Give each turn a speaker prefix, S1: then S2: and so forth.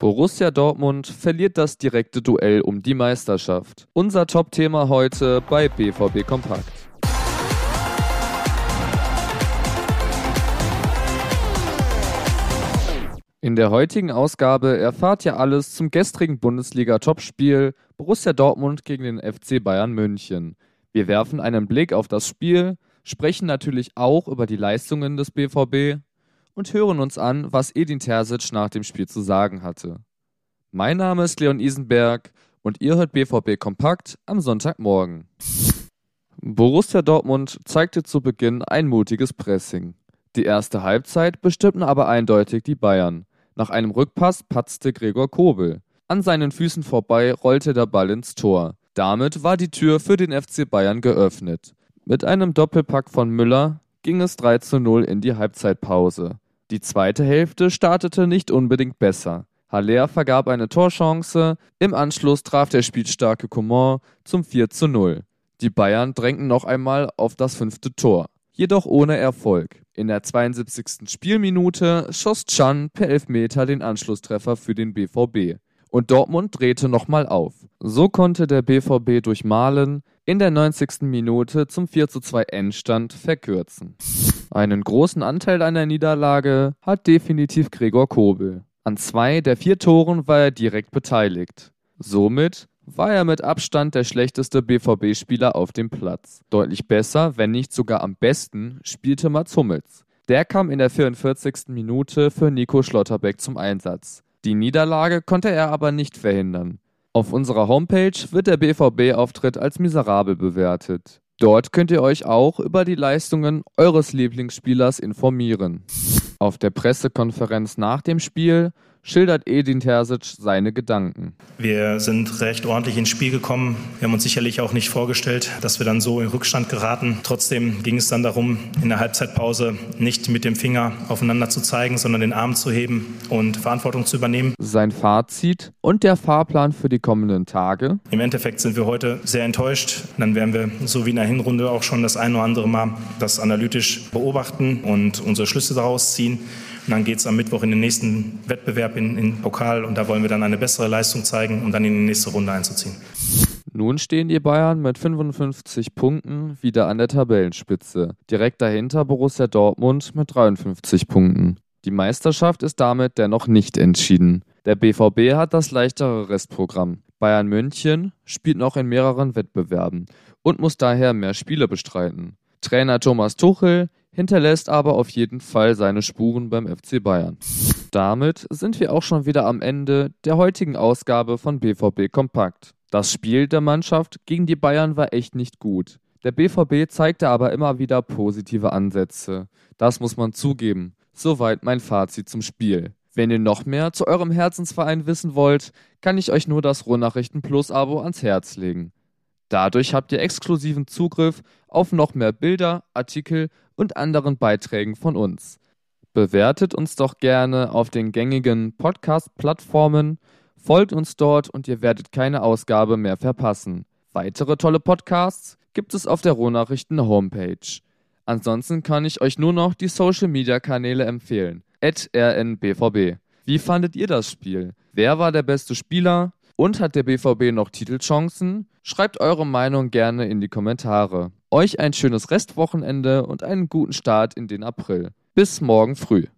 S1: Borussia Dortmund verliert das direkte Duell um die Meisterschaft. Unser Top-Thema heute bei BVB Kompakt. In der heutigen Ausgabe erfahrt ihr alles zum gestrigen Bundesliga-Topspiel Borussia Dortmund gegen den FC Bayern München. Wir werfen einen Blick auf das Spiel, sprechen natürlich auch über die Leistungen des BVB und hören uns an, was Edin Terzic nach dem Spiel zu sagen hatte. Mein Name ist Leon Isenberg und ihr hört BVB Kompakt am Sonntagmorgen. Borussia Dortmund zeigte zu Beginn ein mutiges Pressing. Die erste Halbzeit bestimmten aber eindeutig die Bayern. Nach einem Rückpass patzte Gregor Kobel. An seinen Füßen vorbei rollte der Ball ins Tor. Damit war die Tür für den FC Bayern geöffnet. Mit einem Doppelpack von Müller ging es 3 zu 0 in die Halbzeitpause. Die zweite Hälfte startete nicht unbedingt besser. Haller vergab eine Torchance, im Anschluss traf der spielstarke Coman zum 4 zu 0. Die Bayern drängten noch einmal auf das fünfte Tor, jedoch ohne Erfolg. In der 72. Spielminute schoss Chan per Elfmeter den Anschlusstreffer für den BVB. Und Dortmund drehte nochmal auf. So konnte der BVB durch Malen in der 90. Minute zum 4:2 Endstand verkürzen. Einen großen Anteil an der Niederlage hat definitiv Gregor Kobel. An zwei der vier Toren war er direkt beteiligt. Somit war er mit Abstand der schlechteste BVB-Spieler auf dem Platz. Deutlich besser, wenn nicht sogar am besten, spielte Mats Hummels. Der kam in der 44. Minute für Nico Schlotterbeck zum Einsatz. Die Niederlage konnte er aber nicht verhindern. Auf unserer Homepage wird der BVB-Auftritt als miserabel bewertet. Dort könnt ihr euch auch über die Leistungen eures Lieblingsspielers informieren. Auf der Pressekonferenz nach dem Spiel schildert Edin Terzic seine Gedanken.
S2: Wir sind recht ordentlich ins Spiel gekommen. Wir haben uns sicherlich auch nicht vorgestellt, dass wir dann so in Rückstand geraten. Trotzdem ging es dann darum, in der Halbzeitpause nicht mit dem Finger aufeinander zu zeigen, sondern den Arm zu heben und Verantwortung zu übernehmen.
S1: Sein Fazit und der Fahrplan für die kommenden Tage.
S2: Im Endeffekt sind wir heute sehr enttäuscht. Dann werden wir, so wie in der Hinrunde, auch schon das ein oder andere Mal das analytisch beobachten und unsere Schlüsse daraus ziehen. Und dann geht es am Mittwoch in den nächsten Wettbewerb in, in Pokal und da wollen wir dann eine bessere Leistung zeigen, um dann in die nächste Runde einzuziehen.
S1: Nun stehen die Bayern mit 55 Punkten wieder an der Tabellenspitze. Direkt dahinter Borussia Dortmund mit 53 Punkten. Die Meisterschaft ist damit dennoch nicht entschieden. Der BVB hat das leichtere Restprogramm. Bayern München spielt noch in mehreren Wettbewerben und muss daher mehr Spiele bestreiten. Trainer Thomas Tuchel hinterlässt aber auf jeden Fall seine Spuren beim FC Bayern. Damit sind wir auch schon wieder am Ende der heutigen Ausgabe von BVB Kompakt. Das Spiel der Mannschaft gegen die Bayern war echt nicht gut. Der BVB zeigte aber immer wieder positive Ansätze. Das muss man zugeben. Soweit mein Fazit zum Spiel. Wenn ihr noch mehr zu eurem Herzensverein wissen wollt, kann ich euch nur das Ruhrnachrichten Plus Abo ans Herz legen. Dadurch habt ihr exklusiven Zugriff auf noch mehr Bilder, Artikel und anderen Beiträgen von uns. Bewertet uns doch gerne auf den gängigen Podcast-Plattformen, folgt uns dort und ihr werdet keine Ausgabe mehr verpassen. Weitere tolle Podcasts gibt es auf der Rohnachrichten Homepage. Ansonsten kann ich euch nur noch die Social Media Kanäle empfehlen. rnbvb. Wie fandet ihr das Spiel? Wer war der beste Spieler? Und hat der BVB noch Titelchancen? Schreibt eure Meinung gerne in die Kommentare. Euch ein schönes Restwochenende und einen guten Start in den April. Bis morgen früh.